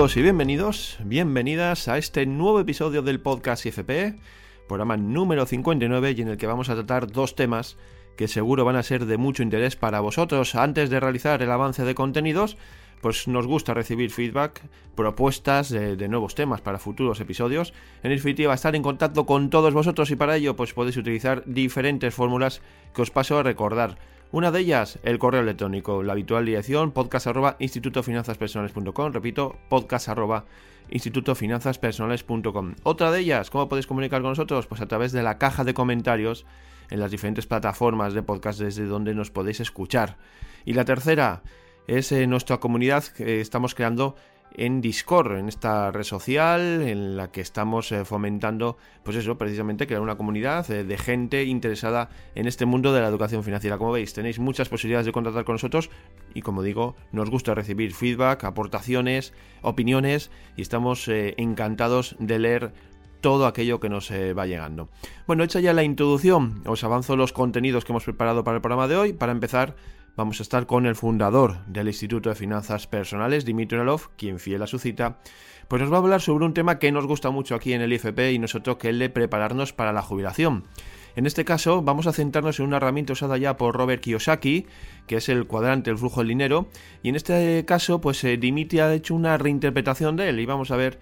Y bienvenidos, bienvenidas a este nuevo episodio del podcast IFP, programa número 59 y en el que vamos a tratar dos temas que seguro van a ser de mucho interés para vosotros. Antes de realizar el avance de contenidos, pues nos gusta recibir feedback, propuestas de, nuevos temas para futuros episodios. En definitiva, estar en contacto con todos vosotros y para ello pues podéis utilizar diferentes fórmulas que os paso a recordar. Una de ellas, el correo electrónico, la habitual dirección podcast arroba institutofinanzaspersonales.com, repito, podcast arroba institutofinanzaspersonales.com. Otra de ellas, ¿cómo podéis comunicar con nosotros? Pues a través de la caja de comentarios en las diferentes plataformas de podcast desde donde nos podéis escuchar. Y la tercera es eh, nuestra comunidad que estamos creando en Discord, en esta red social en la que estamos eh, fomentando, pues eso, precisamente crear una comunidad eh, de gente interesada en este mundo de la educación financiera. Como veis, tenéis muchas posibilidades de contactar con nosotros y como digo, nos gusta recibir feedback, aportaciones, opiniones y estamos eh, encantados de leer todo aquello que nos va llegando. Bueno, hecha ya la introducción, os avanzo los contenidos que hemos preparado para el programa de hoy. Para empezar, vamos a estar con el fundador del Instituto de Finanzas Personales, Dimitri Nalov, quien fiel a su cita, pues nos va a hablar sobre un tema que nos gusta mucho aquí en el IFP y nosotros que es el de prepararnos para la jubilación. En este caso vamos a centrarnos en una herramienta usada ya por Robert Kiyosaki, que es el cuadrante del flujo del dinero, y en este caso pues eh, Dimitri ha hecho una reinterpretación de él y vamos a ver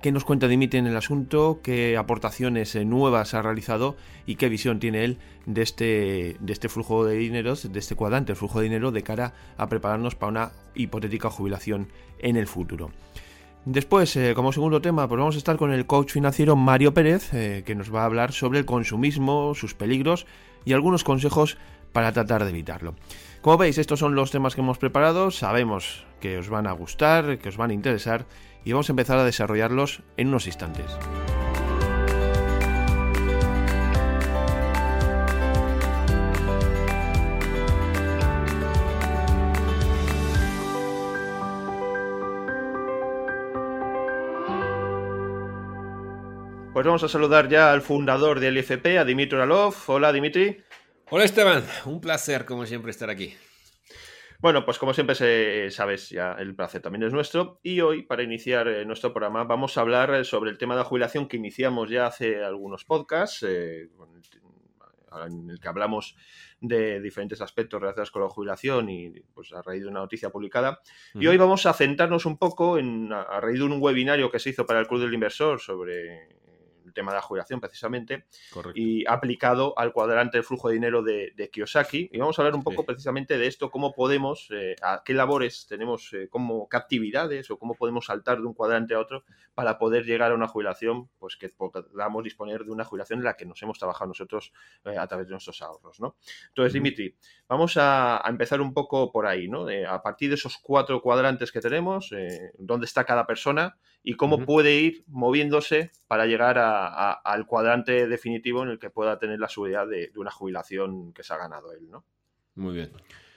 qué nos cuenta Dimitri en el asunto, qué aportaciones eh, nuevas ha realizado y qué visión tiene él de este, de este flujo de dinero, de este cuadrante, el flujo de dinero de cara a prepararnos para una hipotética jubilación en el futuro. Después, eh, como segundo tema, pues vamos a estar con el coach financiero Mario Pérez, eh, que nos va a hablar sobre el consumismo, sus peligros y algunos consejos para tratar de evitarlo. Como veis, estos son los temas que hemos preparado, sabemos que os van a gustar, que os van a interesar y vamos a empezar a desarrollarlos en unos instantes. Pues vamos a saludar ya al fundador del IFP, a Dimitri Alov. Hola Dimitri. Hola Esteban, un placer como siempre estar aquí. Bueno, pues como siempre sabes, ya el placer también es nuestro. Y hoy, para iniciar eh, nuestro programa, vamos a hablar eh, sobre el tema de la jubilación que iniciamos ya hace algunos podcasts, eh, en el que hablamos de diferentes aspectos relacionados con la jubilación y pues a raíz de una noticia publicada. Y hoy vamos a centrarnos un poco en, a raíz de un webinario que se hizo para el Club del Inversor sobre tema de la jubilación precisamente, y aplicado al cuadrante del flujo de dinero de, Kiyosaki. Y vamos a hablar un poco precisamente de esto, cómo podemos, eh, a qué labores tenemos, eh, como qué actividades o cómo podemos saltar de un cuadrante a otro para poder llegar a una jubilación, pues que podamos disponer de una jubilación en la que nos hemos trabajado nosotros eh, a través de nuestros ahorros. ¿no? Entonces, Dimitri, vamos a, empezar un poco por ahí, ¿no? a partir de esos cuatro cuadrantes que tenemos, dónde está cada persona y cómo puede ir moviéndose para llegar al cuadrante definitivo en el que pueda tener la seguridad de, una jubilación que se ha ganado él, ¿no? Muy bien.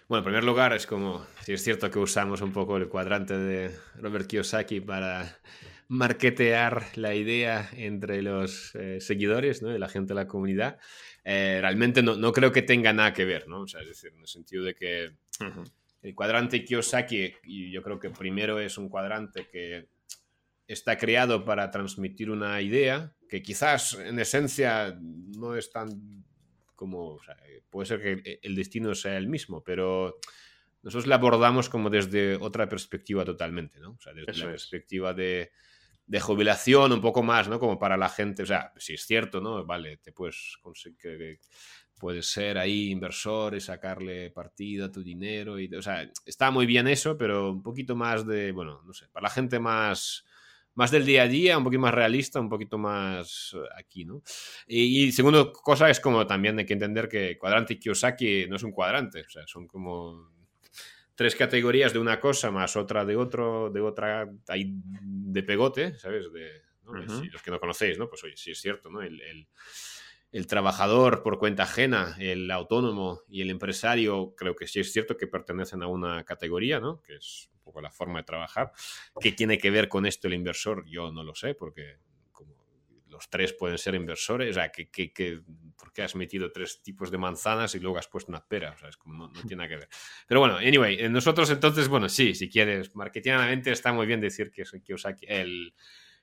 Bueno, en primer lugar, es como, si es cierto que usamos un poco el cuadrante de Robert Kiyosaki para marketear la idea entre los eh, seguidores ¿no? y la gente de la comunidad, eh, realmente no, no, creo que tenga nada que ver, ¿no? O sea, es decir, en el sentido de que el cuadrante Kiyosaki, y yo creo que primero es un cuadrante que está creado para transmitir una idea que quizás en esencia no es tan como, puede ser que el destino sea el mismo, pero nosotros la abordamos como desde otra perspectiva totalmente, ¿no? O sea, desde la perspectiva de, de, jubilación un poco más, ¿no? Como para la gente, o sea, si es cierto, ¿no? Vale, te puedes conseguir, puedes ser ahí inversor y sacarle partido a tu dinero, y, o sea, está muy bien eso, pero un poquito más de, bueno, no sé, para la gente más más del día a día, un poquito más realista, un poquito más eh, aquí, ¿no? Y, segundo cosa es como también hay que entender que cuadrante y Kiyosaki no es un cuadrante, o sea, son como tres categorías de una cosa más otra de otro, de otra, ahí de pegote, ¿sabes? De, los que no conocéis, ¿no? Pues oye, sí es cierto, ¿no? El, el, el, trabajador por cuenta ajena, el autónomo y el empresario, creo que sí es cierto que pertenecen a una categoría, ¿no? Que es poco la forma de trabajar. ¿Qué tiene que ver con esto el inversor? Yo no lo sé, porque como los tres pueden ser inversores, o sea, que, que, ¿por qué has metido tres tipos de manzanas y luego has puesto una pera? O sea, es como no, tiene nada que ver. Pero bueno, anyway, eh, nosotros entonces, bueno, sí, si quieres, marketingamente está muy bien decir que es Kiyosaki, el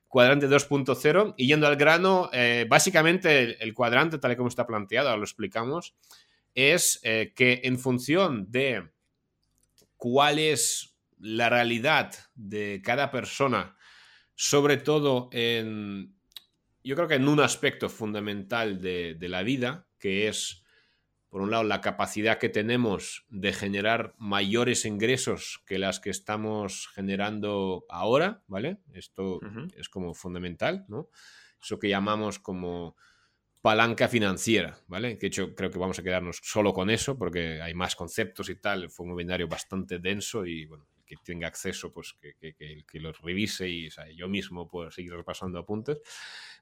cuadrante 2.0 y yendo al grano, eh, básicamente el, cuadrante tal y como está planteado, ahora lo explicamos, es eh, que en función de cuál es la realidad de cada persona, sobre todo en, yo creo que en un aspecto fundamental de, la vida, que es, por un lado, la capacidad que tenemos de generar mayores ingresos que las que estamos generando ahora, ¿vale? Esto es como fundamental, ¿no? Eso que llamamos como palanca financiera, ¿vale? Que de hecho creo que vamos a quedarnos solo con eso porque hay más conceptos y tal, fue un webinario bastante denso y bueno, que tenga acceso, pues que, que, que, los revise y yo mismo puedo seguir repasando apuntes,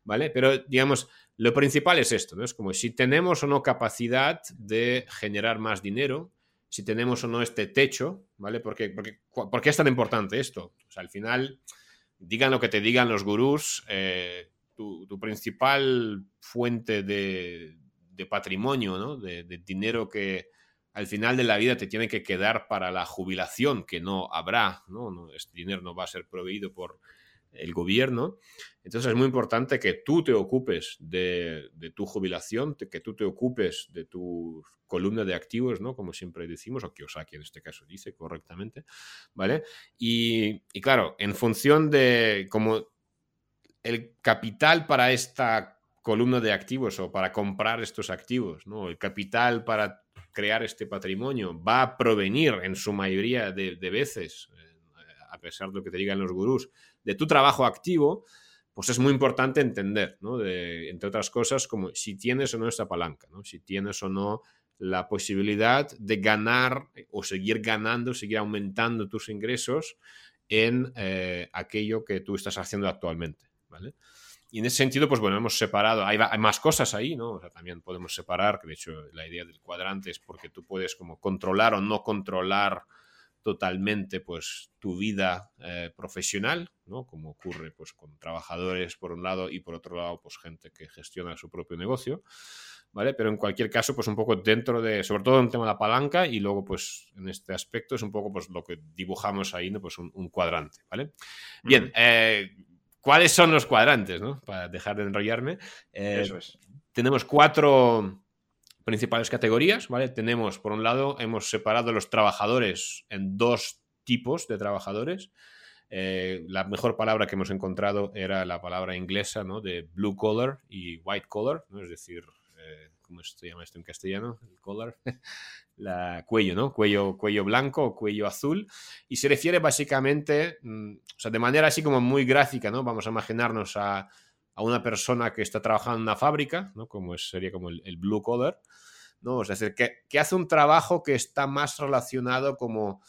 ¿vale? Pero digamos, lo principal es esto, ¿no? Es como si tenemos o no capacidad de generar más dinero, si tenemos o no este techo, ¿vale? Porque, porque, ¿Por qué es tan importante esto? O sea, al final, digan lo que te digan los gurús, eh, tu, tu, principal fuente de, de patrimonio, ¿no? de, de dinero que, al final de la vida te tiene que quedar para la jubilación, que no habrá, ¿no? este dinero no va a ser proveído por el gobierno. Entonces es muy importante que tú te ocupes de, tu jubilación, que tú te ocupes de tu columna de activos, ¿no? Como siempre decimos, o que Osaki en este caso dice correctamente, ¿vale? Y, y claro, en función de como el capital para esta columna de activos o para comprar estos activos, ¿no? El capital para crear este patrimonio va a provenir en su mayoría de, veces, eh, a pesar de lo que te digan los gurús, de tu trabajo activo, pues es muy importante entender, ¿no? entre otras cosas, como si tienes o no esta palanca, ¿no? si tienes o no la posibilidad de ganar o seguir ganando, seguir aumentando tus ingresos en eh, aquello que tú estás haciendo actualmente. ¿vale? Y en ese sentido, pues bueno, hemos separado, hay, más cosas ahí, ¿no? O sea, también podemos separar, que de hecho la idea del cuadrante es porque tú puedes como controlar o no controlar totalmente pues tu vida eh, profesional, ¿no? Como ocurre pues con trabajadores por un lado y por otro lado pues gente que gestiona su propio negocio, ¿vale? Pero en cualquier caso pues un poco dentro de, sobre todo en tema de la palanca y luego pues en este aspecto es un poco pues lo que dibujamos ahí, ¿no? Pues un, cuadrante, ¿vale? Bien, eh, ¿Cuáles son los cuadrantes? ¿no? Para dejar de enrollarme. Eh, Eso es. Tenemos cuatro principales categorías, ¿vale? Tenemos, por un lado, hemos separado los trabajadores en dos tipos de trabajadores. Eh, la mejor palabra que hemos encontrado era la palabra inglesa, ¿no? De blue collar y white collar, ¿no? Es decir, eh, ¿cómo se llama esto en castellano? El collar. La cuello, ¿no? Cuello, cuello blanco o cuello azul. Y se refiere básicamente, mm, o sea, de manera así como muy gráfica, ¿no? Vamos a imaginarnos a, una persona que está trabajando en una fábrica, ¿no? Como sería como el, blue collar, ¿no? Es decir, que, que, hace un trabajo que está más relacionado como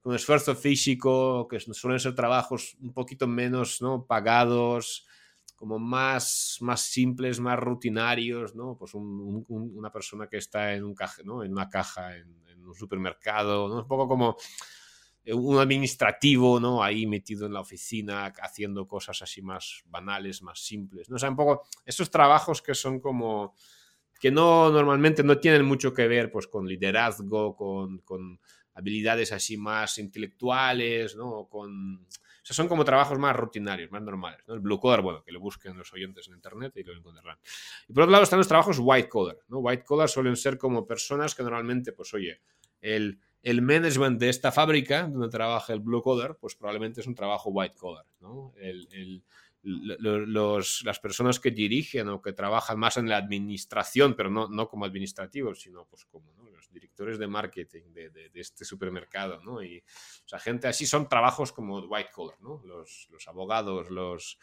con esfuerzo físico, que suelen ser trabajos un poquito menos, ¿no? Pagados, como más, más simples, más rutinarios, ¿no? Pues una persona que está en, un caja, en una caja, en, un supermercado. Un poco como un administrativo, ¿no? Ahí metido en la oficina, haciendo cosas así más banales, más simples, ¿no? O un poco esos trabajos que son como que no normalmente no tienen mucho que ver pues con liderazgo, con, con habilidades así más intelectuales, ¿no? Con sea, son como trabajos más rutinarios, más normales. ¿no? El blue collar, bueno, que lo busquen los oyentes en internet y lo encontrarán. Y por otro lado están los trabajos white collar. ¿no? White collar suelen ser como personas que normalmente, pues oye, el, el management de esta fábrica donde trabaja el blue collar, pues probablemente es un trabajo white collar. las personas que dirigen o que trabajan más en la administración, pero no, no como administrativos, sino pues como directores de marketing de, de, este supermercado, ¿no? Y, o sea, gente así son trabajos como white collar, ¿no? Los, los abogados, los...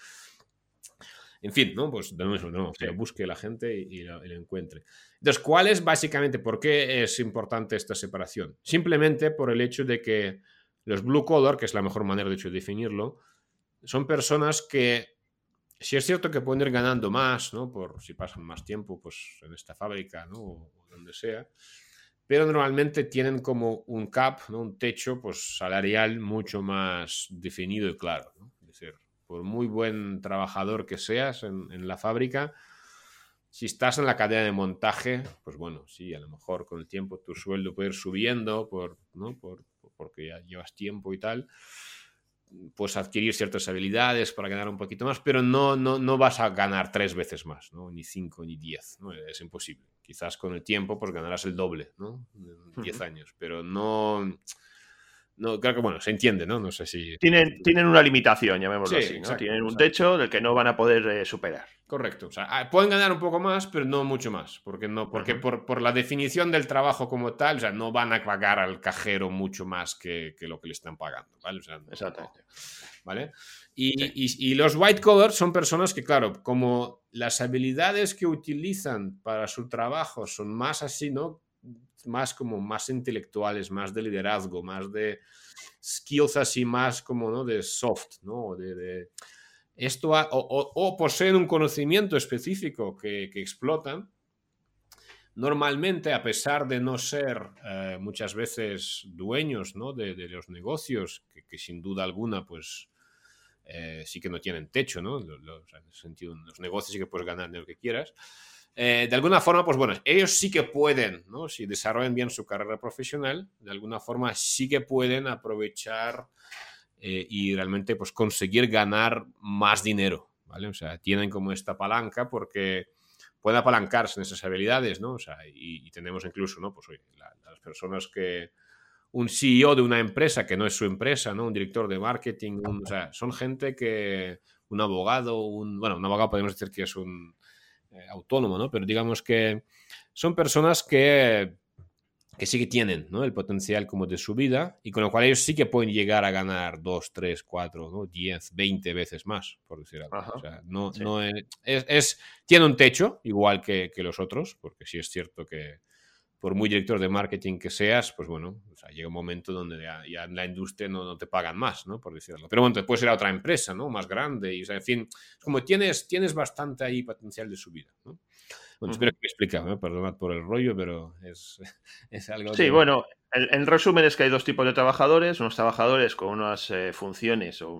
En fin, ¿no? Pues de nuevo, no, que busque la gente y, lo, encuentre. Entonces, ¿cuál es básicamente, por qué es importante esta separación? Simplemente por el hecho de que los blue collar, que es la mejor manera de hecho de definirlo, son personas que, si es cierto que pueden ir ganando más, ¿no? Por si pasan más tiempo, pues en esta fábrica, ¿no? O donde sea, pero normalmente tienen como un cap, ¿no? Un techo, pues salarial mucho más definido y claro, ¿no? Es decir, por muy buen trabajador que seas en, la fábrica, si estás en la cadena de montaje, pues bueno, sí, a lo mejor con el tiempo tu sueldo puede ir subiendo por, ¿no? por, porque ya llevas tiempo y tal pues adquirir ciertas habilidades para ganar un poquito más, pero no, no, no vas a ganar tres veces más, ¿no? ni cinco ni diez, ¿no? es imposible. Quizás con el tiempo pues ganarás el doble, ¿no? En diez años, pero no, no, creo que bueno, se entiende, ¿no? No sé si... Tienen, tienen una limitación, llamémoslo así, ¿no? tienen un techo del que no van a poder eh, superar. Correcto. O sea, ah, pueden ganar un poco más, pero no mucho más. Porque, no, porque por, por, la definición del trabajo como tal, o sea, no van a pagar al cajero mucho más que, que lo que le están pagando. ¿vale? Exactamente. ¿Vale? Y, y, y, los white collar son personas que, claro, como las habilidades que utilizan para su trabajo son más así, ¿no? Más como más intelectuales, más de liderazgo, más de skills así, más como, ¿no? De soft, ¿no? de, esto o, poseen un conocimiento específico que, explotan, normalmente, a pesar de no ser eh, muchas veces dueños de, los negocios, que, sin duda alguna, pues eh, sí que no tienen techo, ¿no? Los, en sentido, los negocios sí que puedes ganar de lo que quieras. Eh, de alguna forma, pues bueno, ellos sí que pueden, ¿no? Si desarrollan bien su carrera profesional, de alguna forma sí que pueden aprovechar eh, y realmente pues conseguir ganar más dinero, ¿vale? O sea, tienen como esta palanca porque pueden apalancarse en esas habilidades, ¿no? O sea, y, tenemos incluso, ¿no? Pues oye, las personas que un CEO de una empresa que no es su empresa, ¿no? Un director de marketing, o sea, son gente que un abogado, un bueno, un abogado podemos decir que es un eh, autónomo, ¿no? Pero digamos que son personas que que sí que tienen ¿no? el potencial como de su vida y con lo cual ellos sí que pueden llegar a ganar 2, 3, 4, ¿no? 10, 20 veces más, por decir algo. o sea, no, no es, es, tiene un techo igual que, que, los otros, porque sí es cierto que por muy director de marketing que seas, pues bueno, o sea, llega un momento donde ya, en la industria no, no, te pagan más, ¿no? Por decirlo. Pero bueno, ir a otra empresa, ¿no? Más grande y, o sea, en fin, como tienes, tienes bastante ahí potencial de subida, ¿no? Bueno, espero que me explique, perdonad por el rollo, pero es, es algo. Sí, bueno, en resumen es que hay dos tipos de trabajadores: unos trabajadores con unas eh, funciones o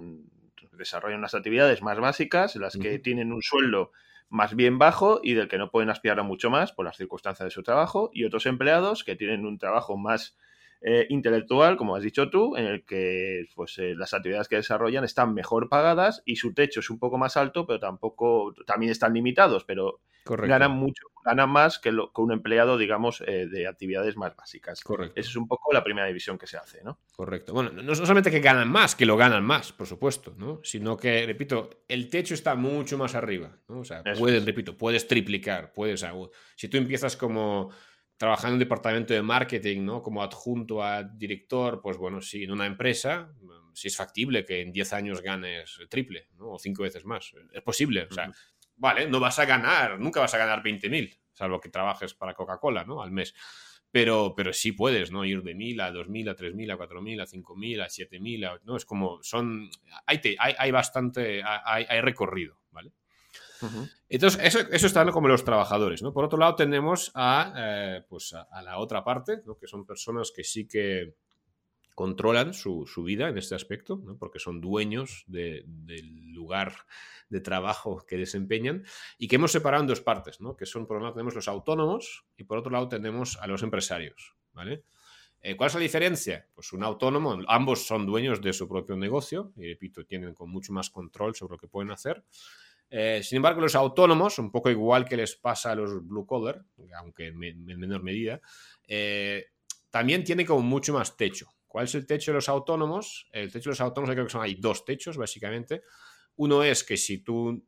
desarrollan unas actividades más básicas, las que tienen un sueldo más bien bajo y del que no pueden aspirar a mucho más por las circunstancias de su trabajo, y otros empleados que tienen un trabajo más eh, intelectual, como has dicho tú, en el que pues, eh, las actividades que desarrollan están mejor pagadas y su techo es un poco más alto, pero tampoco, también están limitados, pero ganan mucho, ganan más que, lo, un empleado, digamos, eh, de actividades más básicas. Correcto. Esa es un poco la primera división que se hace, ¿no? Correcto. Bueno, no solamente que ganan más, que lo ganan más, por supuesto, ¿no? Sino que, repito, el techo está mucho más arriba, ¿no? O sea, puedes, repito, puedes triplicar, puedes, si tú empiezas como trabajando en un departamento de marketing, ¿no? Como adjunto a director, pues bueno, sí, en una empresa, sí es factible que en 10 años ganes triple, ¿no? O cinco veces más. Es posible. O sea, vale, no vas a ganar, nunca vas a ganar 20.000, salvo que trabajes para Coca-Cola, ¿no? Al mes. Pero, pero sí puedes, ¿no? Ir de 1.000 a 2.000 a 3.000 a 4.000 a 5.000 a 7.000, ¿no? Es como, son, hay, hay, hay bastante, hay, hay recorrido, ¿vale? Entonces, eso, eso está como los trabajadores, ¿no? Por otro lado, tenemos a, eh, pues a, la otra parte, ¿no? que son personas que sí que controlan su, vida en este aspecto, ¿no? porque son dueños del lugar de trabajo que desempeñan y que hemos separado en dos partes, ¿no? que son, por un lado tenemos los autónomos y por otro lado tenemos a los empresarios, ¿vale? Eh, ¿Cuál es la diferencia? Pues un autónomo, ambos son dueños de su propio negocio y repito, tienen con mucho más control sobre lo que pueden hacer. Eh, sin embargo, los autónomos, un poco igual que les pasa a los blue collar, aunque en, menor medida, eh, también tienen como mucho más techo. ¿Cuál es el techo de los autónomos? El techo de los autónomos creo que son hay dos techos, básicamente. Uno es que si tú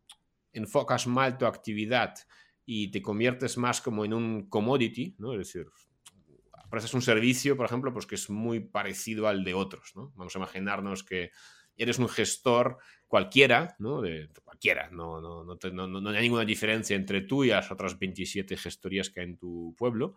enfocas mal tu actividad y te conviertes más como en un commodity, ¿no? Es decir, prestas un servicio, por ejemplo, pues que es muy parecido al de otros. Vamos a imaginarnos que eres un gestor cualquiera, ¿no? De, cualquiera, no, no, no, no, hay ninguna diferencia entre tú y las otras 27 gestorías que hay en tu pueblo,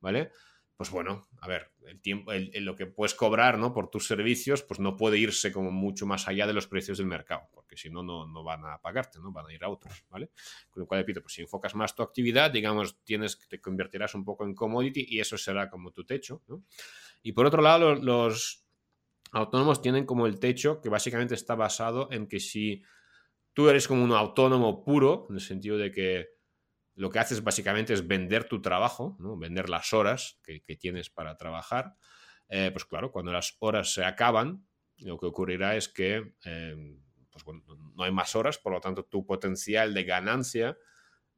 ¿vale? Pues bueno, a ver, el tiempo, lo que puedes cobrar ¿no? por tus servicios, pues no puede irse como mucho más allá de los precios del mercado, porque si no, no van a pagarte, ¿no? Van a ir a otros, ¿vale? Con lo cual, repito, pues si enfocas más tu actividad, digamos, tienes, te convertirás un poco en commodity y eso será como tu techo, ¿no? Y por otro lado, los, autónomos tienen como el techo que básicamente está basado en que si tú eres como un autónomo puro, en el sentido de que lo que haces básicamente es vender tu trabajo, ¿no? vender las horas que, tienes para trabajar. Eh, pues claro, cuando las horas se acaban, lo que ocurrirá es que eh, pues no hay más horas, por lo tanto tu potencial de ganancia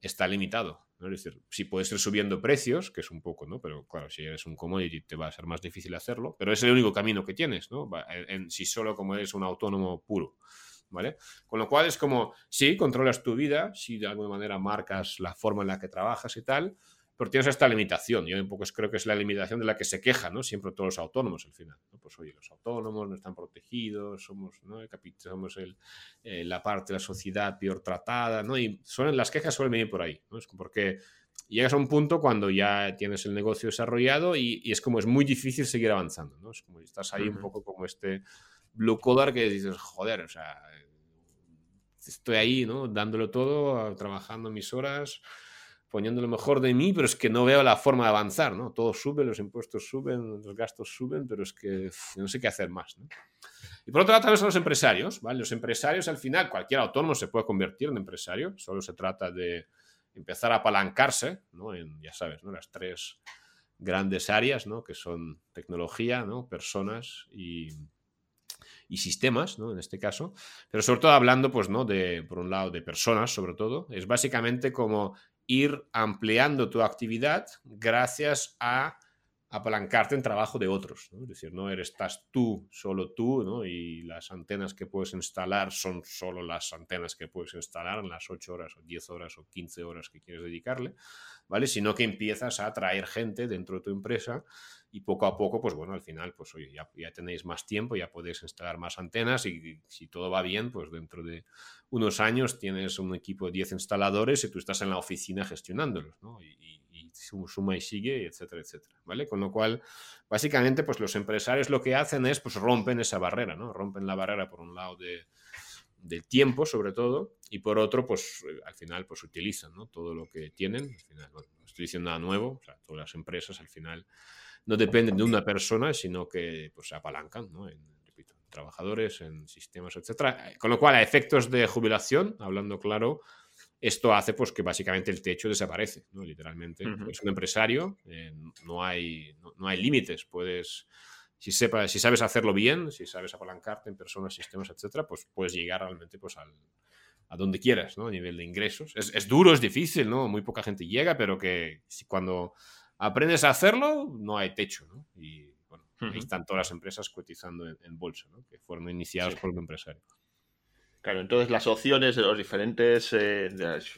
está limitado. Es decir, si puedes ir subiendo precios, que es un poco, ¿no? Pero claro, si eres un commodity te va a ser más difícil hacerlo, pero es el único camino que tienes, ¿no? En, si solo como eres un autónomo puro, ¿vale? Con lo cual es como, sí, controlas tu vida, si de alguna manera marcas la forma en la que trabajas y tal, pero tienes esta limitación. Yo un poco creo que es la limitación de la que se quejan, ¿no? Siempre todos los autónomos al final. Pues oye, los autónomos no están protegidos, somos, ¿no? somos el, eh, la parte de la sociedad peor tratada, ¿no? Y suelen, las quejas suelen venir por ahí, ¿no? Es porque llegas a un punto cuando ya tienes el negocio desarrollado y, es como es muy difícil seguir avanzando, ¿no? Es como estás ahí un poco como este blue collar que dices, joder, o sea, estoy ahí, ¿no? Dándolo todo, trabajando mis horas poniendo lo mejor de mí, pero es que no veo la forma de avanzar, ¿no? Todo sube, los impuestos suben, los gastos suben, pero es que no sé qué hacer más, ¿no? Y por otro lado, también los empresarios, ¿vale? Los empresarios, al final, cualquier autónomo se puede convertir en empresario, solo se trata de empezar a apalancarse, ¿no? En, ya sabes, ¿no? Las tres grandes áreas, ¿no? Que son tecnología, ¿no? Personas y, y sistemas, ¿no? En este caso, pero sobre todo hablando, pues, ¿no? De, por un lado, de personas, sobre todo, es básicamente como ir ampliando tu actividad gracias a apalancarte en trabajo de otros. Es decir, no eres, estás tú, solo tú, y las antenas que puedes instalar son solo las antenas que puedes instalar en las 8 horas o 10 horas o 15 horas que quieres dedicarle, ¿vale? Sino que empiezas a atraer gente dentro de tu empresa y poco a poco, pues bueno, al final, pues oye, ya, tenéis más tiempo, ya podéis instalar más antenas y, si todo va bien, pues dentro de unos años tienes un equipo de 10 instaladores y tú estás en la oficina gestionándolos, ¿no? Suma y sigue, etcétera, etcétera, ¿vale? Con lo cual, básicamente, pues los empresarios lo que hacen es, pues rompen esa barrera, ¿no? Rompen la barrera por un lado de, del tiempo, sobre todo, y por otro, pues al final, pues utilizan, ¿no? Todo lo que tienen, al final, no estoy diciendo nada nuevo, o sea, todas las empresas al final no dependen de una persona, sino que pues, se apalancan ¿no? en, trabajadores, en sistemas, etc. Con lo cual, a efectos de jubilación, hablando claro, esto hace pues, que básicamente el techo desaparece, ¿no? literalmente. Es un empresario, eh, no hay, no, hay límites, puedes... Si, sepa, si sabes hacerlo bien, si sabes apalancarte en personas, sistemas, etcétera, pues puedes llegar realmente pues, al, a donde quieras, ¿no? A nivel de ingresos. Es, es, duro, es difícil, ¿no? Muy poca gente llega, pero que si cuando aprendes a hacerlo, no hay techo, ¿no? Y bueno, ahí están todas las empresas cotizando en, bolsa, ¿no? Que fueron iniciadas por un empresario. Claro, entonces las opciones de los diferentes, eh,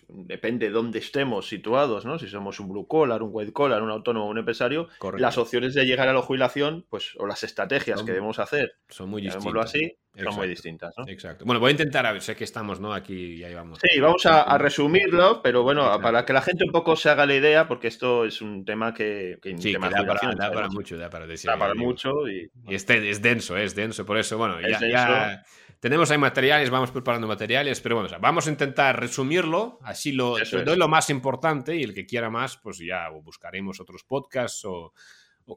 depende de dónde estemos situados, ¿no? Si somos un blue collar, un white collar, un autónomo, un empresario, las opciones de llegar a la jubilación, pues, o las estrategias que debemos hacer, son muy distintas. así, son muy distintas, ¿no? Exacto. Bueno, voy a intentar, a ver, sé que estamos, ¿no? Aquí ya llevamos. Sí, vamos a, resumirlo, pero bueno, para que la gente un poco se haga la idea, porque esto es un tema que, que, sí, da, para, mucho, da para decir. Da para mucho y, y este, es denso, es denso, por eso, bueno, ya, ya tenemos ahí materiales, vamos preparando materiales, pero bueno, vamos a intentar resumirlo, así lo doy lo más importante y el que quiera más, pues ya buscaremos otros podcasts o,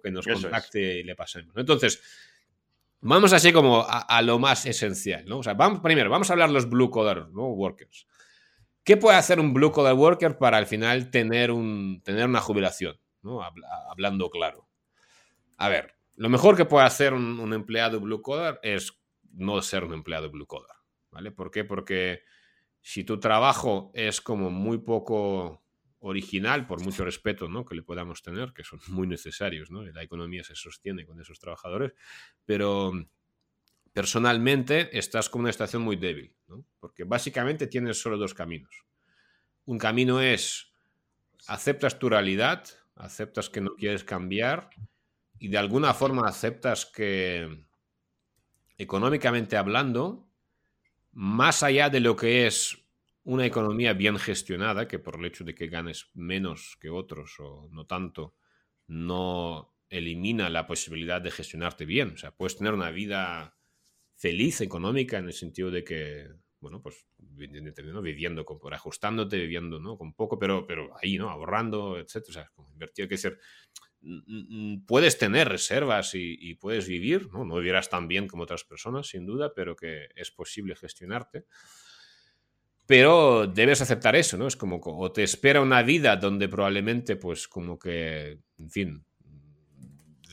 que nos contacte y le pasemos. Entonces, vamos así como a, lo más esencial, ¿no? O sea, vamos, primero, vamos a hablar los blue collar workers. ¿Qué puede hacer un blue collar worker para al final tener, un, tener una jubilación? ¿no? Hablando claro. A ver, lo mejor que puede hacer un, un empleado blue collar es no ser un empleado blue collar, ¿vale? ¿Por qué? Porque si tu trabajo es como muy poco original, por mucho respeto ¿no? que le podamos tener, que son muy necesarios, ¿no? La economía se sostiene con esos trabajadores, pero personalmente estás con una estación muy débil, ¿no? Porque básicamente tienes solo dos caminos. Un camino es aceptas tu realidad, aceptas que no quieres cambiar y de alguna forma aceptas que económicamente hablando, más allá de lo que es una economía bien gestionada, que por el hecho de que ganes menos que otros o no tanto, no elimina la posibilidad de gestionarte bien. O sea, puedes tener una vida feliz económica en el sentido de que, bueno, pues viviendo, con, ajustándote, viviendo ¿no? con poco, pero, pero ahí, ¿no? Ahorrando, etcétera. O sea, invertir, que ser puedes tener reservas y, puedes vivir, ¿no? no vivirás tan bien como otras personas, sin duda, pero que es posible gestionarte. pero debes aceptar eso, ¿no? Es como, o te espera una vida donde probablemente, pues, como que, en fin,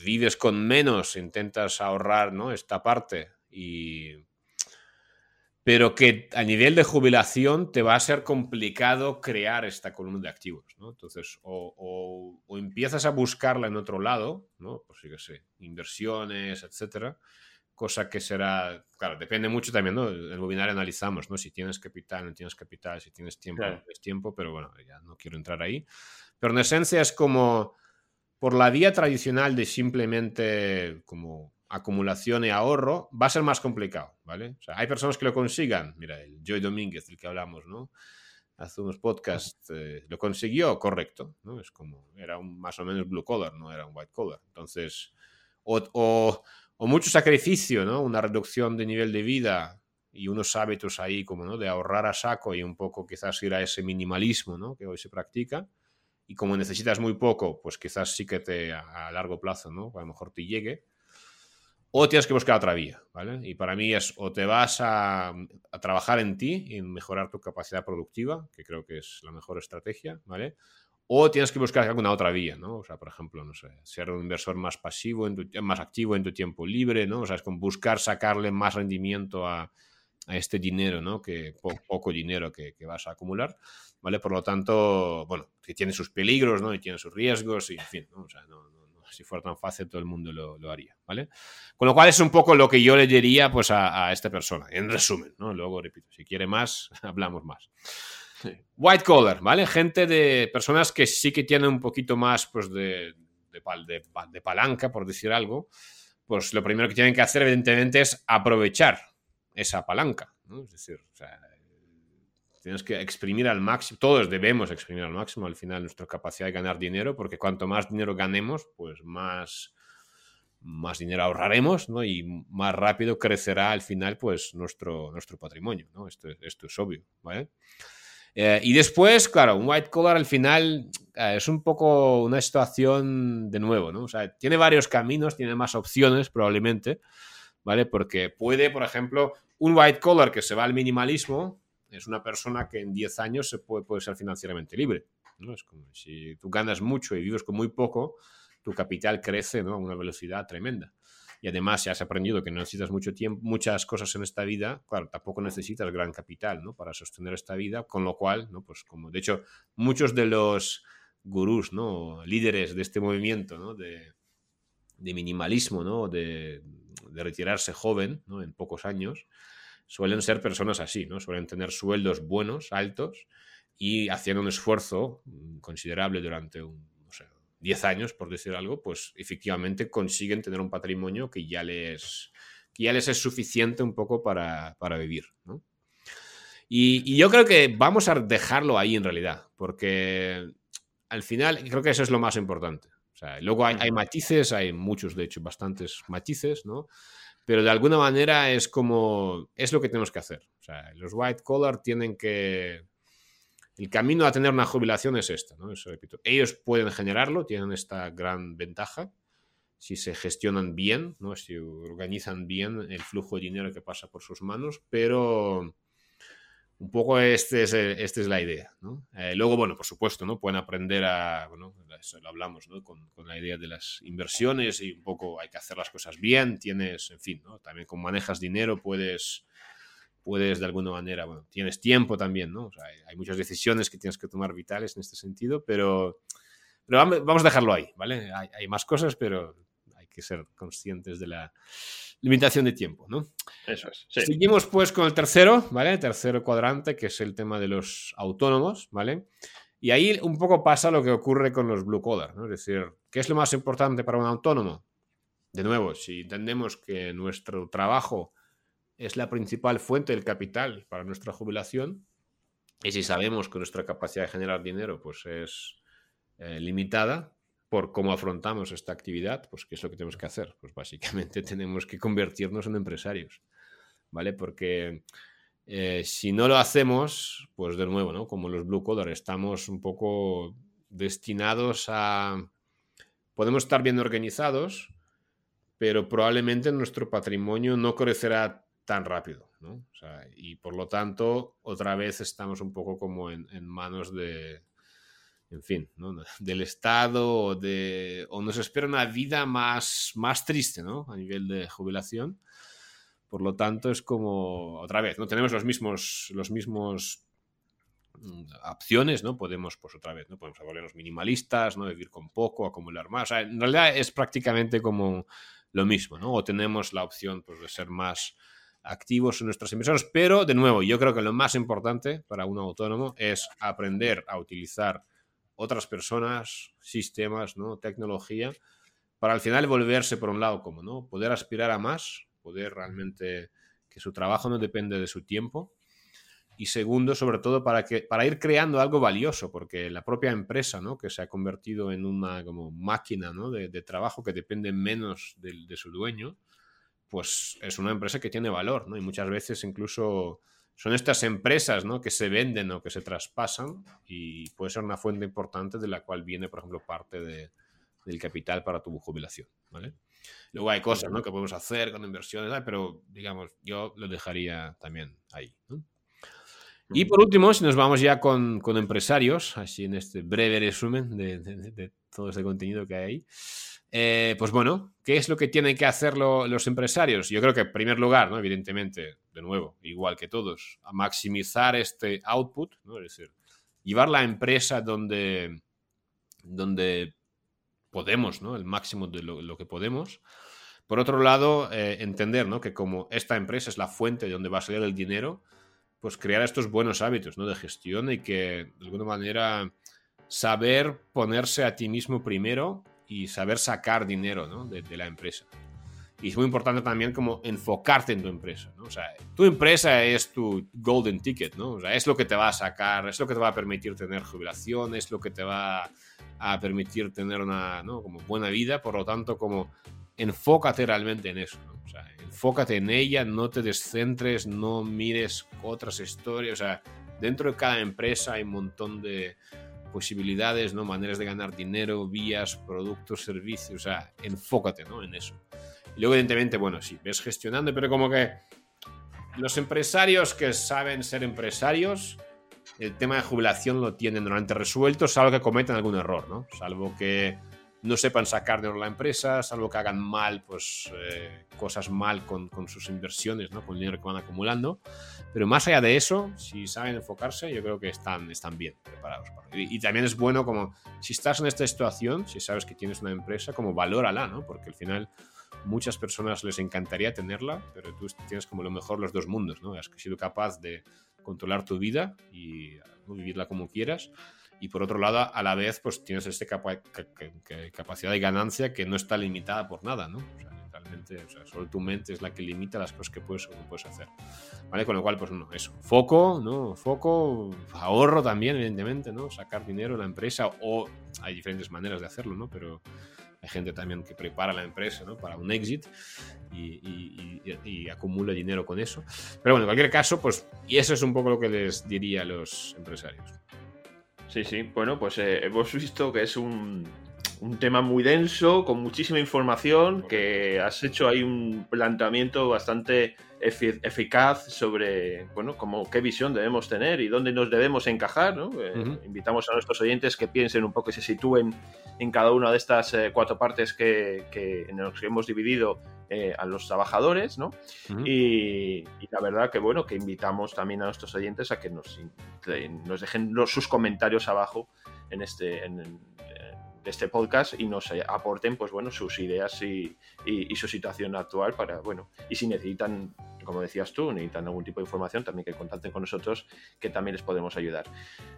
vives con menos, intentas ahorrar, ¿no? Esta parte y... Pero que a nivel de jubilación te va a ser complicado crear esta columna de activos, ¿no? Entonces, o, o empiezas a buscarla en otro lado, ¿no? Pues sí que sé, inversiones, etcétera, cosa que será, claro, depende mucho también, ¿no? En el webinar analizamos, ¿no? Si tienes capital, no tienes capital, si tienes tiempo, no tienes tiempo, pero bueno, ya no quiero entrar ahí. Pero en esencia es como, por la vía tradicional de simplemente como acumulación y ahorro, va a ser más complicado, ¿vale? O sea, hay personas que lo consigan, mira, el Joy Domínguez, del que hablamos, ¿no? Hace unos podcasts, eh, lo consiguió, correcto, ¿no? Es como, era un más o menos blue collar, no era un white collar. Entonces, o, o o mucho sacrificio, ¿no? Una reducción de nivel de vida y unos hábitos ahí como, ¿no? De ahorrar a saco y un poco quizás ir a ese minimalismo, ¿no? Que hoy se practica. Y como necesitas muy poco, pues quizás sí que te a, largo plazo, ¿no? A lo mejor te llegue. O tienes que buscar otra vía, ¿vale? Y para mí es o te vas a, a trabajar en ti, en mejorar tu capacidad productiva, que creo que es la mejor estrategia, ¿vale? O tienes que buscar alguna otra vía, ¿no? O sea, por ejemplo, no sé, ser un inversor más pasivo, en más activo en tu tiempo libre, ¿no? O sea, es con buscar sacarle más rendimiento a, a este dinero, ¿no? Que poco dinero que, que, vas a acumular, ¿vale? Por lo tanto, bueno, que tiene sus peligros, ¿no? Y tiene sus riesgos y, en fin, ¿no? O sea, no, no, si fuera tan fácil todo el mundo lo, lo, haría, ¿vale? Con lo cual es un poco lo que yo le diría, pues, a, a esta persona, en resumen, ¿no? Luego, repito, si quiere más, hablamos más. White collar, ¿vale? Gente de personas que sí que tienen un poquito más pues, de, de, de, palanca, por decir algo. Pues lo primero que tienen que hacer, evidentemente, es aprovechar esa palanca. ¿no? Es decir, o sea, tienes que exprimir al máximo, todos debemos exprimir al máximo al final nuestra capacidad de ganar dinero, porque cuanto más dinero ganemos, pues más, más dinero ahorraremos, ¿no? Y más rápido crecerá al final, pues, nuestro, nuestro patrimonio, ¿no? Esto, esto es obvio, ¿vale? Eh, y después, claro, un white collar al final eh, es un poco una situación de nuevo, ¿no? O sea, tiene varios caminos, tiene más opciones probablemente, ¿vale? Porque puede, por ejemplo, un white collar que se va al minimalismo es una persona que en 10 años se puede, puede ser financieramente libre, ¿no? Es como si tú ganas mucho y vives con muy poco, tu capital crece, ¿no? A una velocidad tremenda y además si has aprendido que no necesitas mucho tiempo, muchas cosas en esta vida, claro, tampoco necesitas gran capital, ¿no? Para sostener esta vida, con lo cual, ¿no? Pues como, de hecho, muchos de los gurús, ¿no? Líderes de este movimiento, ¿no? De, de minimalismo, ¿no? De, de, retirarse joven, ¿no? En pocos años, suelen ser personas así, ¿no? Suelen tener sueldos buenos, altos, y haciendo un esfuerzo considerable durante un 10 años, por decir algo, pues efectivamente consiguen tener un patrimonio que ya les, que ya les es suficiente un poco para, para vivir. ¿no? Y, y, yo creo que vamos a dejarlo ahí en realidad, porque al final creo que eso es lo más importante. O sea, luego hay, hay matices, hay muchos, de hecho, bastantes matices, ¿no? Pero de alguna manera es como, es lo que tenemos que hacer. O sea, los white collar tienen que, el camino a tener una jubilación es esta, ¿no? Eso repito. Ellos pueden generarlo, tienen esta gran ventaja si se gestionan bien, ¿no? si organizan bien el flujo de dinero que pasa por sus manos, pero un poco este es, esta es la idea. ¿no? Eh, luego, bueno, por supuesto, ¿no? pueden aprender a, bueno, eso lo hablamos ¿no? con, con, la idea de las inversiones y un poco hay que hacer las cosas bien, tienes, en fin, ¿no? también como manejas dinero puedes puedes de alguna manera, bueno, tienes tiempo también, ¿no? Hay, muchas decisiones que tienes que tomar vitales en este sentido, pero, pero vamos a dejarlo ahí, ¿vale? Hay, hay, más cosas, pero que ser conscientes de la limitación de tiempo, ¿no? Eso es. Sí. Seguimos pues con el tercero, ¿vale? tercero cuadrante, que es el tema de los autónomos, ¿vale? Y ahí un poco pasa lo que ocurre con los blue collar, ¿no? Es decir, ¿qué es lo más importante para un autónomo? De nuevo, si entendemos que nuestro trabajo es la principal fuente del capital para nuestra jubilación. Y si sabemos que nuestra capacidad de generar dinero pues es eh, limitada por cómo afrontamos esta actividad, pues ¿qué es lo que tenemos que hacer? Pues básicamente tenemos que convertirnos en empresarios, ¿vale? Porque eh, si no lo hacemos, pues de nuevo, ¿no? Como los blue collar, estamos un poco destinados a... Podemos estar bien organizados, pero probablemente nuestro patrimonio no crecerá tan rápido. ¿no? y por lo tanto, otra vez estamos un poco como en, manos de, en fin, del Estado o, de, o nos espera una vida más, más triste ¿no? a nivel de jubilación. Por lo tanto, es como, otra vez, no tenemos los mismos, los mismos mm, opciones, ¿no? Podemos, pues otra vez, ¿no? Podemos volvernos minimalistas, ¿no? Vivir con poco, acumular más. en realidad es prácticamente como lo mismo, ¿no? O tenemos la opción pues, de ser más activos en nuestras inversiones, pero de nuevo, yo creo que lo más importante para un autónomo es aprender a utilizar otras personas, sistemas, ¿no? tecnología, para al final volverse por un lado como, ¿no? Poder aspirar a más, poder realmente que su trabajo no depende de su tiempo. Y segundo, sobre todo, para, que, para ir creando algo valioso, porque la propia empresa, ¿no? que se ha convertido en una como máquina ¿no? de, trabajo que depende menos de, de, su dueño, pues es una empresa que tiene valor, ¿no? Y muchas veces incluso son estas empresas, ¿no? Que se venden o que se traspasan y puede ser una fuente importante de la cual viene, por ejemplo, parte de, del capital para tu jubilación, ¿vale? Luego hay cosas, ¿no? Que podemos hacer con inversiones, pero digamos, yo lo dejaría también ahí, Y por último, si nos vamos ya con, con empresarios, así en este breve resumen de, de todo este contenido que hay ahí, eh, pues bueno, ¿qué es lo que tienen que hacer los empresarios? Yo creo que en primer lugar, ¿no? evidentemente, de nuevo, igual que todos, maximizar este output, ¿no? es decir, llevar la empresa donde, donde podemos, ¿no? el máximo de lo, que podemos. Por otro lado, eh, entender ¿no? que como esta empresa es la fuente de donde va a salir el dinero, pues crear estos buenos hábitos ¿no? de gestión y que de alguna manera saber ponerse a ti mismo primero y saber sacar dinero ¿no? de, la empresa. Y es muy importante también como enfocarte en tu empresa, ¿no? O sea, tu empresa es tu golden ticket, ¿no? O sea, es lo que te va a sacar, es lo que te va a permitir tener jubilación, es lo que te va a permitir tener una, ¿no? Como buena vida, por lo tanto, como enfócate realmente en eso, ¿no? O sea, enfócate en ella, no te descentres, no mires otras historias, o sea, dentro de cada empresa hay un montón de, posibilidades, ¿no? maneras de ganar dinero, vías, productos, servicios, o sea, enfócate ¿no? en eso. Y luego, evidentemente, bueno, sí, ves gestionando, pero como que los empresarios que saben ser empresarios, el tema de jubilación lo tienen normalmente resuelto, salvo que cometen algún error, ¿no? Salvo que no sepan sacar de la empresa, salvo que hagan mal, pues eh, cosas mal con, sus inversiones, ¿no? con el dinero que van acumulando. Pero más allá de eso, si saben enfocarse, yo creo que están, están bien preparados. Y, y, también es bueno como, si estás en esta situación, si sabes que tienes una empresa, como valórala, ¿no? Porque al final muchas personas les encantaría tenerla, pero tú tienes como lo mejor los dos mundos, ¿no? Has sido capaz de controlar tu vida y vivirla como quieras y por otro lado, a la vez, pues tienes esta capacidad de ganancia que no está limitada por nada, ¿no? O sea, realmente, o sea, solo tu mente es la que limita las cosas que puedes o no puedes hacer. ¿Vale? Con lo cual, pues no, eso. Foco, ¿no? Foco, ahorro también, evidentemente, ¿no? Sacar dinero de la empresa o hay diferentes maneras de hacerlo, ¿no? Pero hay gente también que prepara la empresa ¿no? para un exit y, y, y, acumula dinero con eso. Pero bueno, en cualquier caso, pues, y eso es un poco lo que les diría a los empresarios. Sí, sí. Bueno, pues eh, hemos visto que es un, tema muy denso, con muchísima información, que has hecho ahí un planteamiento bastante eficaz sobre, bueno, como qué visión debemos tener y dónde nos debemos encajar, ¿no? Eh, invitamos a nuestros oyentes que piensen un poco y se sitúen en cada una de estas eh, cuatro partes que, que, en las que hemos dividido eh, a los trabajadores, ¿no? y, la verdad que, bueno, que invitamos también a nuestros oyentes a que nos, nos dejen sus comentarios abajo en este, en, este podcast y nos aporten, pues bueno, sus ideas y, su situación actual para, bueno, y si necesitan, como decías tú, necesitan algún tipo de información, también que contacten con nosotros, que también les podemos ayudar.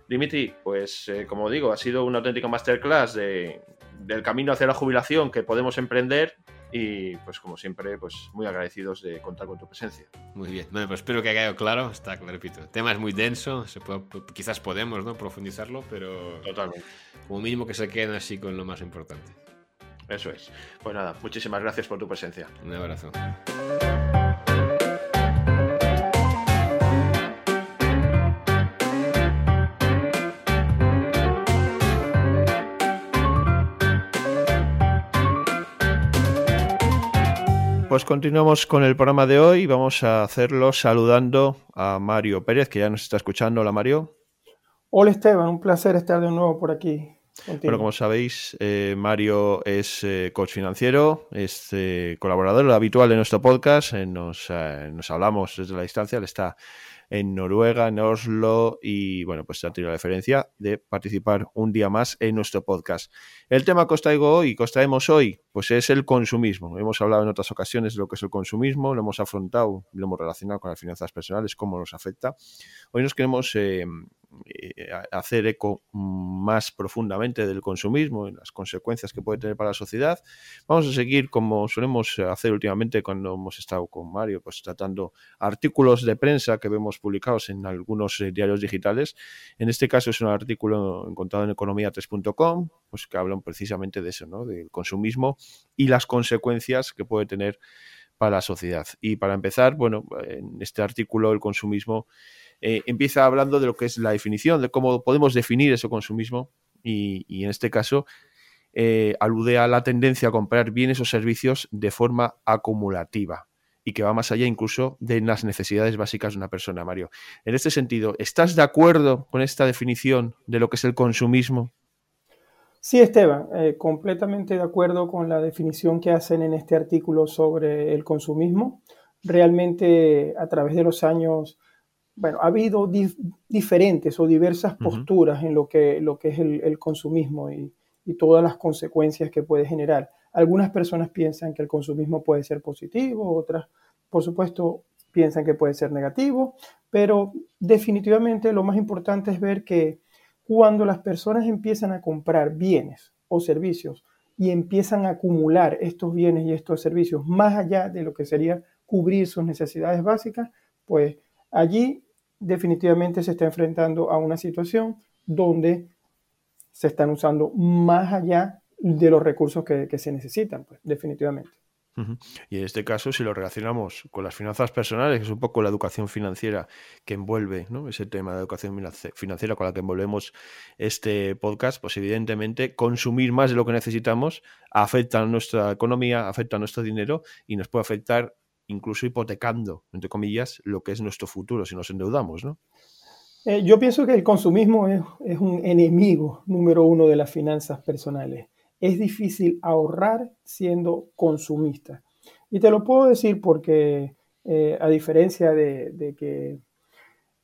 Dimitri, pues eh, como digo, ha sido una auténtica masterclass de, del camino hacia la jubilación que podemos emprender y pues como siempre, pues muy agradecidos de contar con tu presencia. Muy bien, bueno, pues espero que haya quedado claro, está, repito, el tema es muy denso, se puede, quizás podemos ¿no? profundizarlo, pero totalmente. Como mínimo que se queden así con lo más importante. Eso es. Pues nada, muchísimas gracias por tu presencia. Un abrazo. Pues continuamos con el programa de hoy. Vamos a hacerlo saludando a Mario Pérez, que ya nos está escuchando. Hola, Mario. Hola, Esteban. Un placer estar de nuevo por aquí. Bueno, como sabéis, eh, Mario es eh, coach financiero, es eh, colaborador habitual de nuestro podcast. nos, nos hablamos desde la distancia. Él está en Noruega, en Oslo, y bueno, pues ha tenido la diferencia de participar un día más en nuestro podcast. El tema que os traigo hoy, que os traemos hoy, pues es el consumismo. Hemos hablado en otras ocasiones de lo que es el consumismo, lo hemos afrontado, lo hemos relacionado con las finanzas personales, cómo nos afecta. Hoy nos queremos eh, hacer eco más profundamente del consumismo y las consecuencias que puede tener para la sociedad. Vamos a seguir como solemos hacer últimamente cuando hemos estado con Mario, pues tratando artículos de prensa que vemos publicados en algunos eh, diarios digitales. En este caso es un artículo encontrado en economía3.com, pues que hablan precisamente de eso, ¿no? del consumismo y las consecuencias que puede tener para la sociedad. Y para empezar, bueno, en este artículo el consumismo eh, empieza hablando de lo que es la definición, de cómo podemos definir ese consumismo y, en este caso eh, alude a la tendencia a comprar bienes o servicios de forma acumulativa y que va más allá incluso de las necesidades básicas de una persona, Mario. En este sentido, ¿estás de acuerdo con esta definición de lo que es el consumismo? Sí, Esteban, eh, completamente de acuerdo con la definición que hacen en este artículo sobre el consumismo. Realmente a través de los años bueno, ha habido diferentes o diversas posturas en lo que, lo que es el, consumismo y, todas las consecuencias que puede generar. Algunas personas piensan que el consumismo puede ser positivo, otras, por supuesto, piensan que puede ser negativo, pero definitivamente lo más importante es ver que cuando las personas empiezan a comprar bienes o servicios y empiezan a acumular estos bienes y estos servicios más allá de lo que sería cubrir sus necesidades básicas, pues allí definitivamente se está enfrentando a una situación donde se están usando más allá de los recursos que, se necesitan, pues, definitivamente. Y en este caso, si lo relacionamos con las finanzas personales, que es un poco la educación financiera que envuelve ese tema de educación financiera con la que envolvemos este podcast, pues evidentemente consumir más de lo que necesitamos afecta a nuestra economía, afecta a nuestro dinero y nos puede afectar incluso hipotecando, entre comillas, lo que es nuestro futuro si nos endeudamos, ¿no? Eh, yo pienso que el consumismo es, un enemigo número uno de las finanzas personales. Es difícil ahorrar siendo consumista. Y te lo puedo decir porque, eh, a diferencia de, que,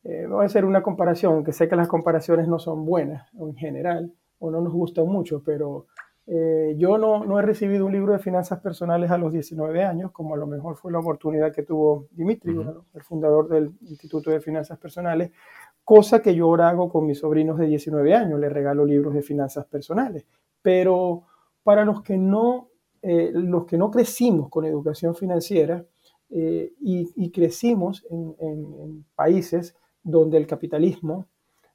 eh, voy a hacer una comparación, que sé que las comparaciones no son buenas en general, o no nos gustan mucho, pero eh, yo no, he recibido un libro de finanzas personales a los 19 años, como a lo mejor fue la oportunidad que tuvo Dimitri, el fundador del Instituto de Finanzas Personales, cosa que yo ahora hago con mis sobrinos de 19 años, les regalo libros de finanzas personales. Pero para los que no, eh, los que no crecimos con educación financiera eh, y, crecimos en países donde el capitalismo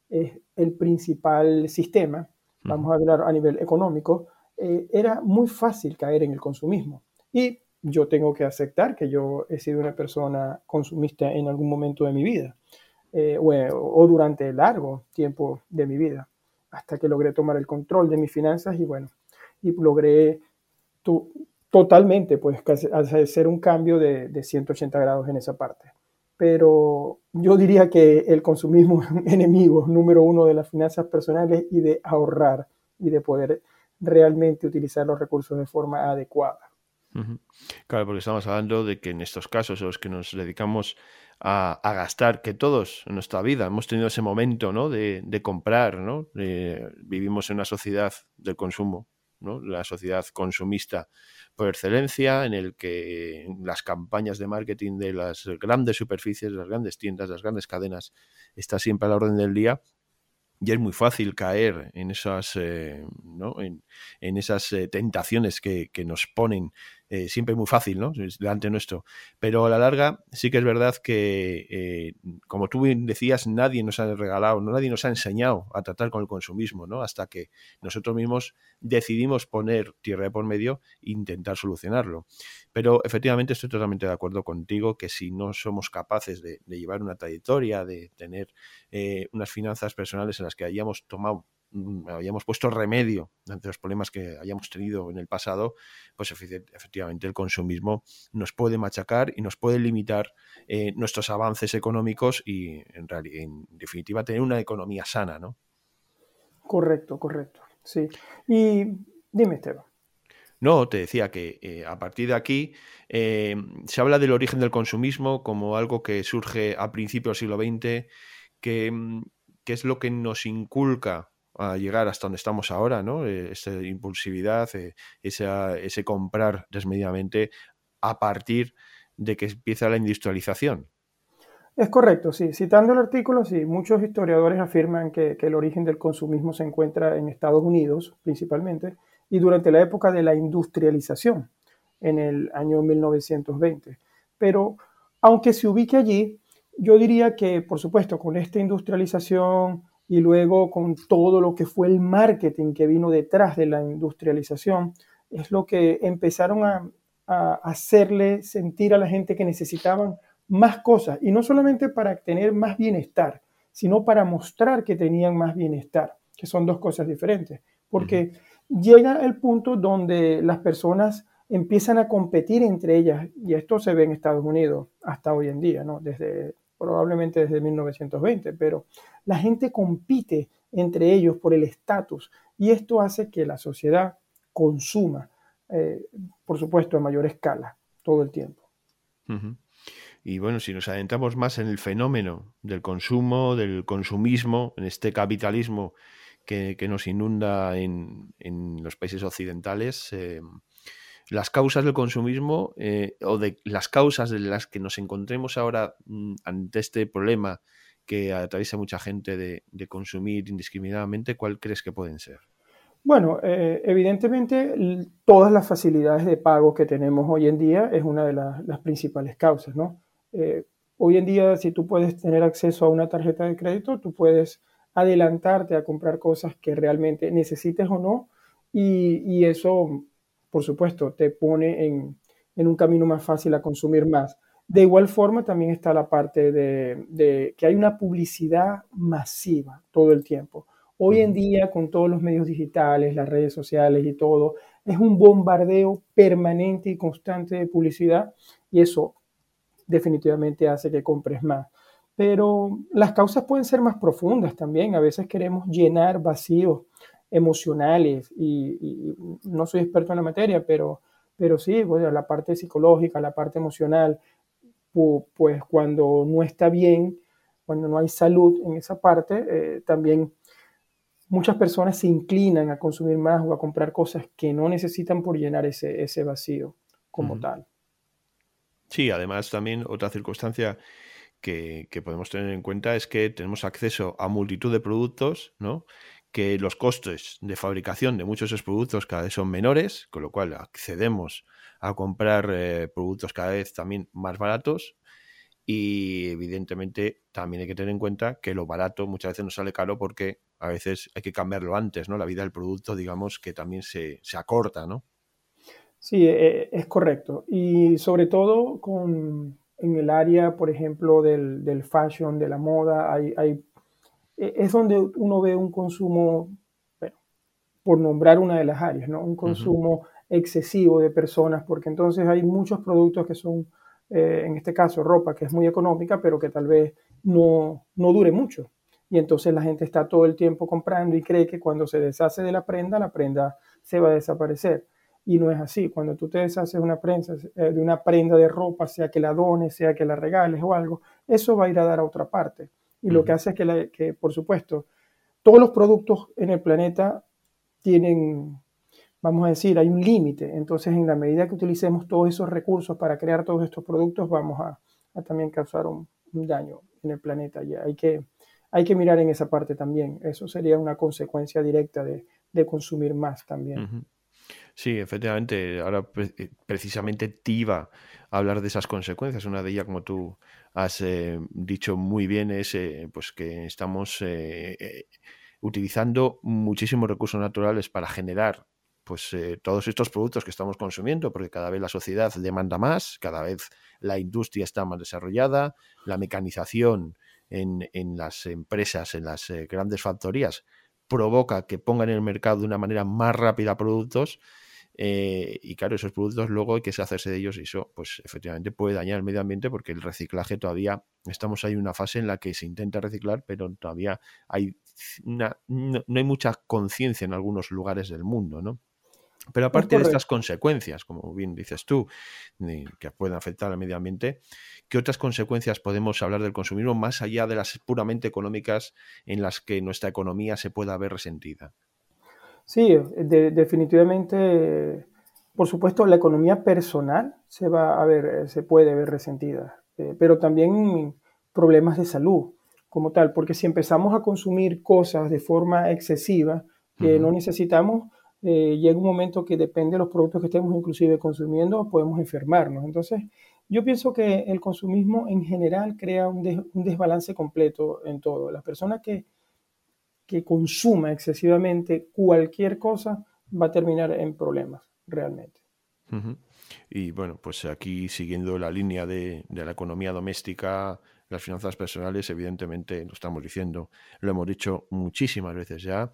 es el principal sistema, vamos a hablar a nivel económico, eh, era muy fácil caer en el consumismo. Y yo tengo que aceptar que yo he sido una persona consumista en algún momento de mi vida, eh, o, durante largo tiempo de mi vida, hasta que logré tomar el control de mis finanzas y bueno, y logré totalmente pues hacer un cambio de, de 180 grados en esa parte pero yo diría que el consumismo es un enemigo número uno de las finanzas personales y de ahorrar y de poder realmente utilizar los recursos de forma adecuada. Claro, porque estamos hablando de que en estos casos los que nos dedicamos a, gastar, que todos en nuestra vida hemos tenido ese momento ¿no? de, comprar, ¿no? vivimos en una sociedad del consumo, ¿no? la sociedad consumista por excelencia, en el que las campañas de marketing de las grandes superficies, las grandes tiendas, las grandes cadenas, está siempre a la orden del día y es muy fácil caer en esas, eh, ¿no? en, en, esas eh, tentaciones que, que, nos ponen eh, siempre muy fácil, ¿no? Delante nuestro. Pero a la larga sí que es verdad que, eh, como tú decías, nadie nos ha regalado, nadie nos ha enseñado a tratar con el consumismo, ¿no? Hasta que nosotros mismos decidimos poner tierra por medio e intentar solucionarlo. Pero efectivamente estoy totalmente de acuerdo contigo que si no somos capaces de, llevar una trayectoria, de tener eh, unas finanzas personales en las que hayamos tomado hayamos puesto remedio ante los problemas que hayamos tenido en el pasado, pues efectivamente el consumismo nos puede machacar y nos puede limitar eh, nuestros avances económicos y en, en definitiva tener una economía sana, ¿no? Correcto, correcto. Sí. Y dime, Esteban. No, te decía que eh, a partir de aquí eh, se habla del origen del consumismo como algo que surge a principios del siglo XX, que, mm, que es lo que nos inculca a llegar hasta donde estamos ahora, ¿no? Eh, esa impulsividad, ese comprar desmedidamente a partir de que empieza la industrialización. Es correcto, sí. Citando el artículo, sí, muchos historiadores afirman que, el origen del consumismo se encuentra en Estados Unidos principalmente y durante la época de la industrialización, en el año 1920. Pero aunque se ubique allí, yo diría que, por supuesto, con esta industrialización y luego con todo lo que fue el marketing que vino detrás de la industrialización, es lo que empezaron a, a hacerle sentir a la gente que necesitaban más cosas, y no solamente para tener más bienestar, sino para mostrar que tenían más bienestar, que son dos cosas diferentes, porque llega el punto donde las personas empiezan a competir entre ellas, y esto se ve en Estados Unidos hasta hoy en día, ¿no? desde, probablemente desde 1920, pero la gente compite entre ellos por el estatus, y esto hace que la sociedad consuma, eh, por supuesto, a mayor escala, todo el tiempo. Y bueno, si nos adentramos más en el fenómeno del consumo, del consumismo, en este capitalismo que, nos inunda en, los países occidentales, eh, las causas del consumismo eh, o de las causas de las que nos encontremos ahora mm, ante este problema que atraviesa mucha gente de, consumir indiscriminadamente, ¿cuál crees que pueden ser? Bueno, eh, evidentemente todas las facilidades de pago que tenemos hoy en día es una de las principales causas, ¿no? Eh, hoy en día, si tú puedes tener acceso a una tarjeta de crédito, tú puedes adelantarte a comprar cosas que realmente necesites o no, y, eso, por supuesto, te pone en, un camino más fácil a consumir más. De igual forma, también está la parte de, que hay una publicidad masiva todo el tiempo. Hoy en día, con todos los medios digitales, las redes sociales y todo, es un bombardeo permanente y constante de publicidad y eso definitivamente hace que compres más. Pero las causas pueden ser más profundas también. A veces queremos llenar vacíos emocionales y, no soy experto en la materia, pero, pero sí, bueno, la parte psicológica, la parte emocional, pues cuando no está bien, cuando no hay salud en esa parte, eh, también muchas personas se inclinan a consumir más o a comprar cosas que no necesitan por llenar ese, ese vacío como tal. Sí, además también otra circunstancia que, podemos tener en cuenta es que tenemos acceso a multitud de productos, ¿no? Que los costes de fabricación de muchos de esos productos cada vez son menores, con lo cual accedemos a comprar eh, productos cada vez también más baratos y evidentemente también hay que tener en cuenta que lo barato muchas veces nos sale caro porque a veces hay que cambiarlo antes, ¿no? La vida del producto, digamos, que también se, se acorta, ¿no? Sí, e, es correcto. Y sobre todo con, en el área, por ejemplo, del, del fashion, de la moda, hay, e, es donde uno ve un consumo, bueno, por nombrar una de las áreas, ¿no? Un consumo excesivo de personas, porque entonces hay muchos productos que son, eh, en este caso, ropa que es muy económica, pero que tal vez no, no dure mucho. Y entonces la gente está todo el tiempo comprando y cree que cuando se deshace de la prenda, la prenda se va a desaparecer y no es así. Cuando tú te deshaces una prensa, eh, de una prenda de ropa, sea que la dones, sea que la regales o algo, eso va a ir a dar a otra parte. Y lo que hace es que, que, por supuesto, todos los productos en el planeta tienen, vamos a decir, hay un límite. Entonces, en la medida que utilicemos todos esos recursos para crear todos estos productos, vamos a, también causar un, daño en el planeta. Y hay que, hay que mirar en esa parte también. Eso sería una consecuencia directa de, consumir más también. Sí, efectivamente. Ahora eh, precisamente te iba a hablar de esas consecuencias. Una de ellas, como tú has eh, dicho muy bien, es eh, pues que estamos utilizando muchísimos recursos naturales para generar pues todos estos productos que estamos consumiendo, porque cada vez la sociedad demanda más, cada vez la industria está más desarrollada, la mecanización en, en las empresas, en las grandes factorías, provoca que pongan en el mercado de una manera más rápida productos eh, y claro, esos productos luego hay que hacerse de ellos y eso pues efectivamente puede dañar el medio ambiente porque el reciclaje todavía, estamos ahí en una fase en la que se intenta reciclar, pero todavía hay una, no, hay mucha conciencia en algunos lugares del mundo, ¿no? Pero aparte de estas consecuencias, como bien dices tú, que pueden afectar al medio ambiente, ¿qué otras consecuencias podemos hablar del consumismo más allá de las puramente económicas en las que nuestra economía se pueda ver resentida? Sí, definitivamente, por supuesto, la economía personal se va a ver, se puede ver resentida, eh, pero también problemas de salud como tal, porque si empezamos a consumir cosas de forma excesiva que no necesitamos, eh, llega un momento que depende de los productos que estemos inclusive consumiendo, podemos enfermarnos. Entonces, yo pienso que el consumismo en general crea un, un desbalance completo en todo. Las personas que que consuma excesivamente cualquier cosa va a terminar en problemas realmente. Y bueno, pues aquí siguiendo la línea de, la economía doméstica, las finanzas personales, evidentemente, lo estamos diciendo, lo hemos dicho muchísimas veces ya,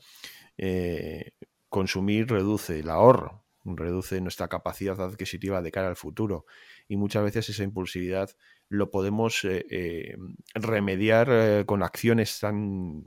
eh, consumir reduce el ahorro, reduce nuestra capacidad adquisitiva de cara al futuro y muchas veces esa impulsividad lo podemos eh, eh, remediar con acciones tan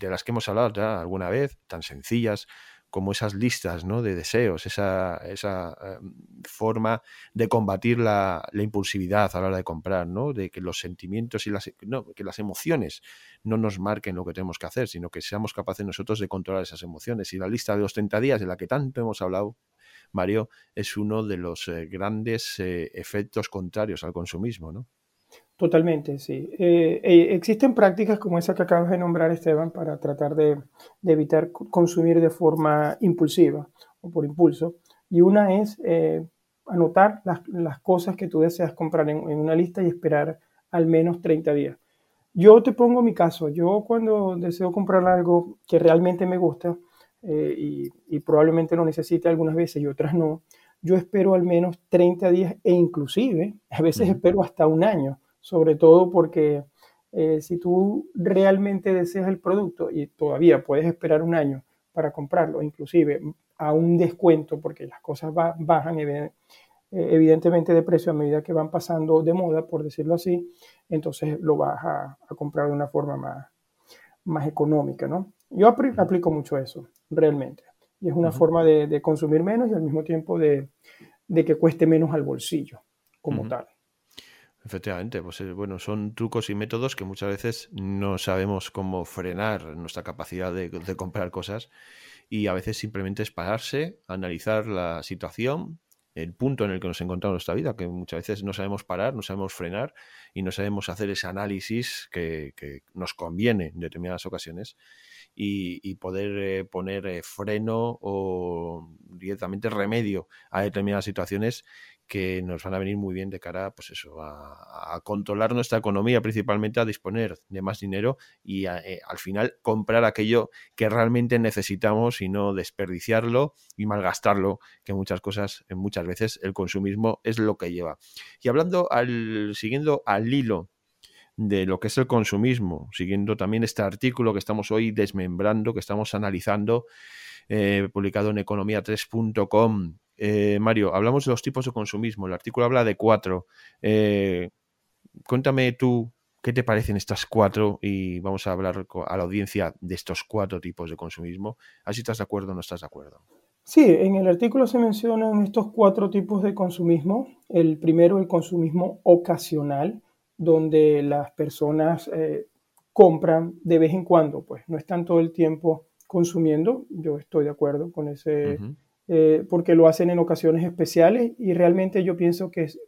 de las que hemos hablado ya alguna vez, tan sencillas como esas listas ¿no? de deseos, esa, esa em, forma de combatir la, impulsividad a la hora de comprar, ¿no? de que los sentimientos y las, no, que las emociones no nos marquen lo que tenemos que hacer, sino que seamos capaces nosotros de controlar esas emociones. Y la lista de los 30 días de la que tanto hemos hablado, Mario, es uno de los eh, grandes eh, efectos contrarios al consumismo. ¿no? Totalmente, sí. Eh, eh, existen prácticas como esa que acabas de nombrar, Esteban, para tratar de, evitar consumir de forma impulsiva o por impulso. Y una es eh, anotar las, cosas que tú deseas comprar en, una lista y esperar al menos 30 días. Yo te pongo mi caso. Yo cuando deseo comprar algo que realmente me gusta y, probablemente lo necesite algunas veces y otras no, yo espero al menos 30 días e inclusive a veces espero hasta un año sobre todo porque eh, si tú realmente deseas el producto y todavía puedes esperar un año para comprarlo, inclusive a un descuento, porque las cosas bajan eh, evidentemente de precio a medida que van pasando de moda, por decirlo así, entonces lo vas a, comprar de una forma más, más económica, ¿no? Yo aplico mucho eso, realmente. Y es una forma de, consumir menos y al mismo tiempo de, que cueste menos al bolsillo como tal. Efectivamente, pues eh, bueno, son trucos y métodos que muchas veces no sabemos cómo frenar nuestra capacidad de, comprar cosas y a veces simplemente es pararse, analizar la situación, el punto en el que nos encontramos en nuestra vida, que muchas veces no sabemos parar, no sabemos frenar y no sabemos hacer ese análisis que, nos conviene en determinadas ocasiones y, poder eh, poner eh, freno o directamente remedio a determinadas situaciones que nos van a venir muy bien de cara pues eso, a, controlar nuestra economía, principalmente a disponer de más dinero y eh, al final comprar aquello que realmente necesitamos y no desperdiciarlo y malgastarlo, que muchas cosas, muchas veces el consumismo es lo que lleva. Y hablando al, siguiendo al hilo de lo que es el consumismo, siguiendo también este artículo que estamos hoy desmembrando, que estamos analizando, eh, publicado en economía3.com eh, Mario, hablamos de los tipos de consumismo. El artículo habla de cuatro. Eh, cuéntame tú qué te parecen estas cuatro y vamos a hablar a la audiencia de estos cuatro tipos de consumismo. A si estás de acuerdo o no estás de acuerdo. Sí, en el artículo se mencionan estos cuatro tipos de consumismo. El primero, el consumismo ocasional, donde las personas compran de vez en cuando, pues no están todo el tiempo consumiendo. Yo estoy de acuerdo con ese, eh, porque lo hacen en ocasiones especiales y realmente yo pienso que es,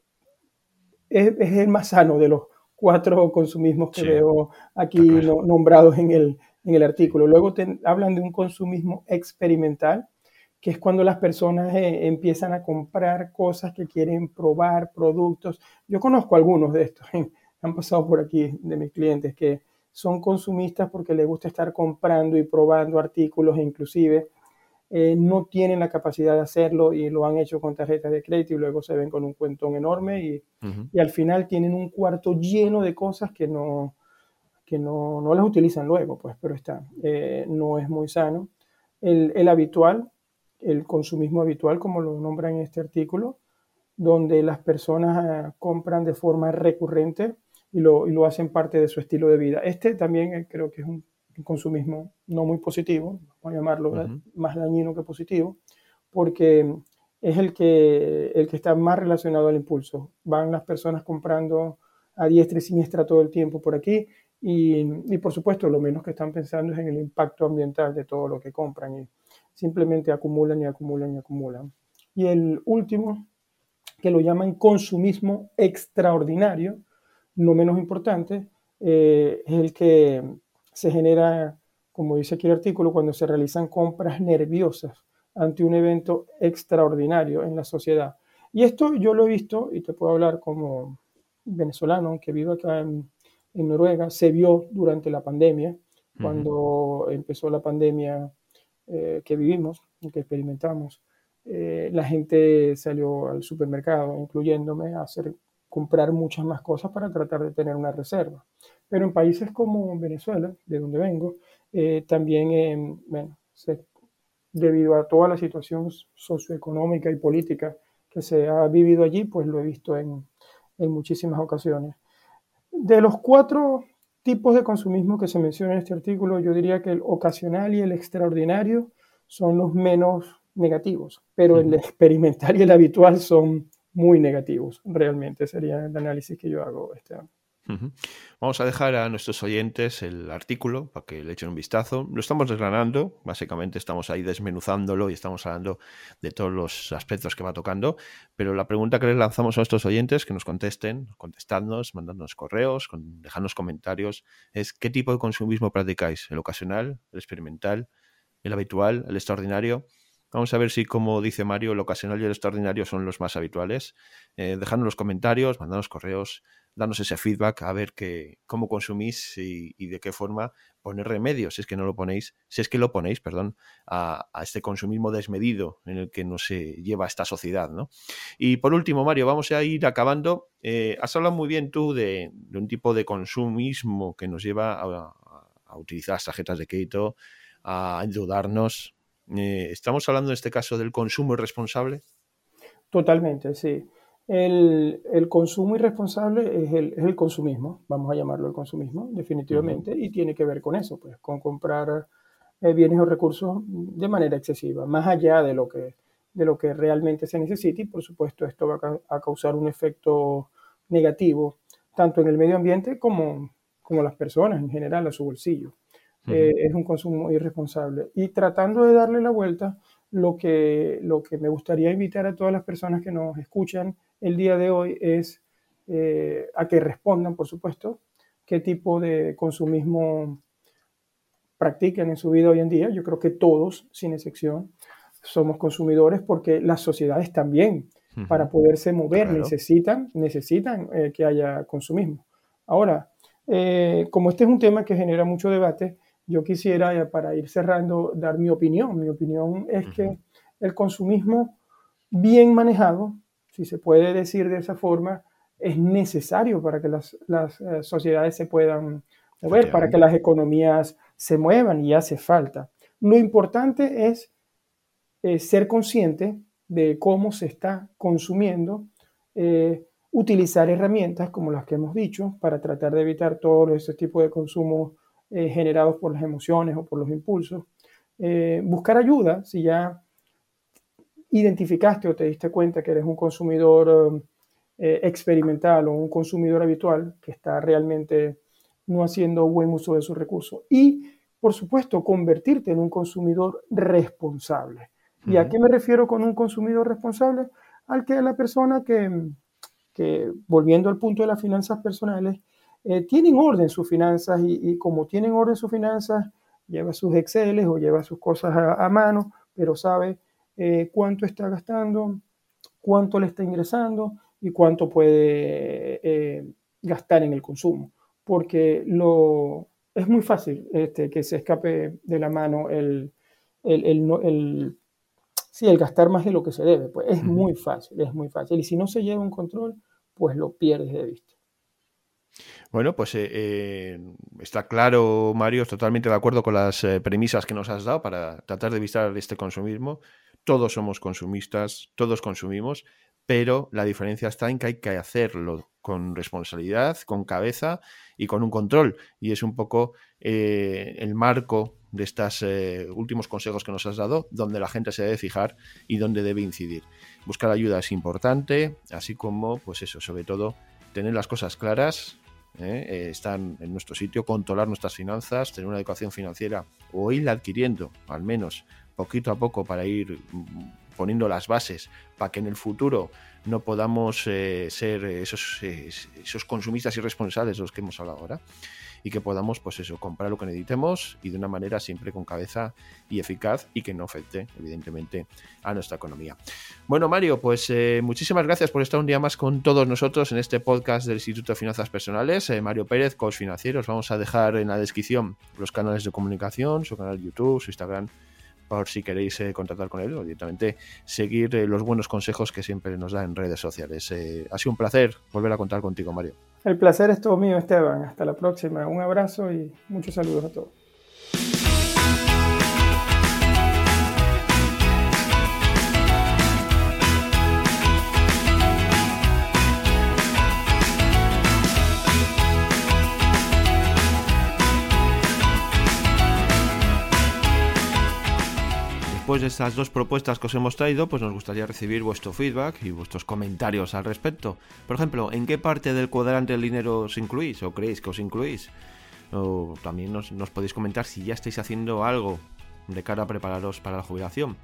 es, el más sano de los cuatro consumismos que veo aquí nombrados en el, en el artículo. Luego hablan de un consumismo experimental, que es cuando las personas eh, empiezan a comprar cosas que quieren probar, productos. Yo conozco algunos de estos, han pasado por aquí de mis clientes que son consumistas porque les gusta estar comprando y probando artículos, inclusive eh, no tienen la capacidad de hacerlo y lo han hecho con tarjetas de crédito y luego se ven con un cuentón enorme y, y al final tienen un cuarto lleno de cosas que no, que no, no las utilizan luego, pues, pero está. Eh, no es muy sano. El, el, habitual, el consumismo habitual, como lo nombra en este artículo, donde las personas eh, compran de forma recurrente y lo, y lo, hacen parte de su estilo de vida. Este también eh, creo que es un, consumismo no muy positivo, vamos a llamarlo más dañino que positivo, porque es el que, el que está más relacionado al impulso. Van las personas comprando a diestra y siniestra todo el tiempo por aquí y, y, por supuesto lo menos que están pensando es en el impacto ambiental de todo lo que compran y simplemente acumulan y acumulan y acumulan. Y el último, que lo llaman consumismo extraordinario, no menos importante, eh, es el que se genera, como dice aquí el artículo, cuando se realizan compras nerviosas ante un evento extraordinario en la sociedad. Y esto yo lo he visto, y te puedo hablar como venezolano, que vivo acá en, en Noruega, se vio durante la pandemia, cuando empezó la pandemia eh, que vivimos, que experimentamos. Eh, la gente salió al supermercado, incluyéndome, a hacer, comprar muchas más cosas para tratar de tener una reserva. Pero en países como Venezuela, de donde vengo, eh, también, bueno, se debido a toda la situación socioeconómica y política que se ha vivido allí, pues lo he visto en, en muchísimas ocasiones. De los cuatro tipos de consumismo que se menciona en este artículo, yo diría que el ocasional y el extraordinario son los menos negativos, pero el experimental y el habitual son muy negativos, realmente sería el análisis que yo hago, este Vamos a dejar a nuestros oyentes el artículo para que le echen un vistazo. Lo estamos desgranando, básicamente estamos ahí desmenuzándolo y estamos hablando de todos los aspectos que va tocando. Pero la pregunta que les lanzamos a nuestros oyentes, que nos contesten, contestadnos, mandándonos correos, con, dejadnos comentarios, es ¿qué tipo de consumismo practicáis? ¿El ocasional, el experimental, el habitual, el extraordinario? Vamos a ver si, como dice Mario, el ocasional y el extraordinario son los más habituales. Eh, dejadnos los comentarios, mandadnos correos, danos ese feedback, a ver que, cómo consumís y, de qué forma poner remedio, si es que no lo ponéis, si es que lo ponéis, perdón, a, este consumismo desmedido en el que nos lleva esta sociedad. ¿no? Y por último, Mario, vamos a ir acabando. Eh, has hablado muy bien tú de, un tipo de consumismo que nos lleva a, a utilizar las tarjetas de crédito, a endeudarnos, eh, ¿Estamos hablando en este caso del consumo irresponsable? Totalmente, sí. El, consumo irresponsable es el, es el, consumismo, vamos a llamarlo el consumismo, definitivamente, y tiene que ver con eso, pues, con comprar eh, bienes o recursos de manera excesiva, más allá de lo que, de lo que realmente se necesita, y por supuesto esto va a, causar un efecto negativo, tanto en el medio ambiente como, como las personas en general, a su bolsillo. Eh, es un consumo irresponsable. Y tratando de darle la vuelta, lo que, lo que me gustaría invitar a todas las personas que nos escuchan el día de hoy es eh, a que respondan, por supuesto, qué tipo de consumismo practican en su vida hoy en día. Yo creo que todos, sin excepción, somos consumidores porque las sociedades también, para poderse mover, necesitan, necesitan eh, que haya consumismo. Ahora, como este es un tema que genera mucho debate, yo quisiera, para ir cerrando, dar mi opinión. Mi opinión es que el consumismo bien manejado, si se puede decir de esa forma, es necesario para que las, eh, sociedades se puedan mover, para que las economías se muevan y hace falta. Lo importante es eh, ser consciente de cómo se está consumiendo, eh, utilizar herramientas como las que hemos dicho para tratar de evitar todo ese tipo de consumo eh, generados por las emociones o por los impulsos. Eh, buscar ayuda si ya identificaste o te diste cuenta que eres un consumidor eh, experimental o un consumidor habitual que está realmente no haciendo buen uso de sus recursos. Y, por supuesto, convertirte en un consumidor responsable. ¿Y a qué me refiero con un consumidor responsable? Al que la persona que, que, volviendo al punto de las finanzas personales, eh, tienen orden sus finanzas y, como tienen orden sus finanzas, lleva sus Exceles o lleva sus cosas a, mano, pero sabe eh, cuánto está gastando, cuánto le está ingresando y cuánto puede eh, gastar en el consumo. Porque lo, es muy fácil este, que se escape de la mano el, el, el, el gastar más de lo que se debe. Pues es muy fácil, es muy fácil. Y si no se lleva un control, pues lo pierdes de vista. Bueno, pues eh, eh, está claro, Mario, totalmente de acuerdo con las eh, premisas que nos has dado para tratar de evitar este consumismo. Todos somos consumistas, todos consumimos, pero la diferencia está en que hay que hacerlo con responsabilidad, con cabeza y con un control. Y es un poco el marco de estos últimos consejos que nos has dado, donde la gente se debe fijar y donde debe incidir. Buscar ayuda es importante, así como, pues eso, sobre todo, tener las cosas claras, ¿eh? Eh, estar en nuestro sitio, controlar nuestras finanzas, tener una educación financiera o ir adquiriendo, al menos poquito a poco, para ir mm, poniendo las bases para que en el futuro no podamos eh, ser esos, esos consumistas irresponsables de los que hemos hablado ahora y que podamos, pues eso, comprar lo que necesitemos y de una manera siempre con cabeza y eficaz y que no afecte, evidentemente, a nuestra economía. Bueno, Mario, pues eh, muchísimas gracias por estar un día más con todos nosotros en este podcast del Instituto de Finanzas Personales. Eh, Mario Pérez, coach financieros. Vamos a dejar en la descripción los canales de comunicación, su canal YouTube, su Instagram por si queréis eh, contactar con él o directamente seguir los buenos consejos que siempre nos da en redes sociales. ha sido un placer volver a contar contigo, Mario. El placer es todo mío, Esteban. Hasta la próxima. Un abrazo y muchos saludos a todos. Después de estas dos propuestas que os hemos traído, pues nos gustaría recibir vuestro feedback y vuestros comentarios al respecto. Por ejemplo, ¿en qué parte del cuadrante del dinero os incluís o creéis que os incluís? O también nos, podéis comentar si ya estáis haciendo algo de cara a prepararos para la jubilación.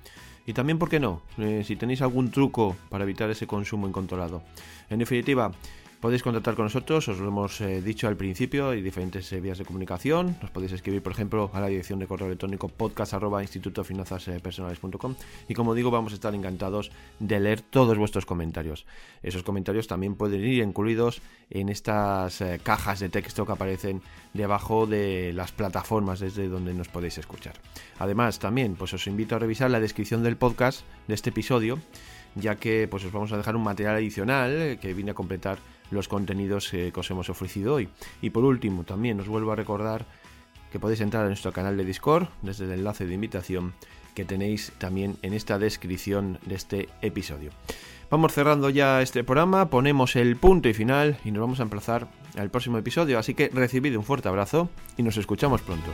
Y también, ¿por qué no? Eh, si tenéis algún truco para evitar ese consumo incontrolado. En definitiva, Podéis contactar con nosotros, os lo hemos eh, dicho al principio, hay diferentes eh, vías de comunicación. Nos podéis escribir, por ejemplo, a la dirección de correo electrónico podcast y como digo, vamos a estar encantados de leer todos vuestros comentarios. Esos comentarios también pueden ir incluidos en estas eh, cajas de texto que aparecen debajo de las plataformas desde donde nos podéis escuchar. Además, también pues os invito a revisar la descripción del podcast de este episodio, ya que pues os vamos a dejar un material adicional que viene a completar los contenidos que os hemos ofrecido hoy. Y por último, también os vuelvo a recordar que podéis entrar a nuestro canal de Discord desde el enlace de invitación que tenéis también en esta descripción de este episodio. Vamos cerrando ya este programa, ponemos el punto y final y nos vamos a emplazar al próximo episodio, así que recibid un fuerte abrazo y nos escuchamos pronto.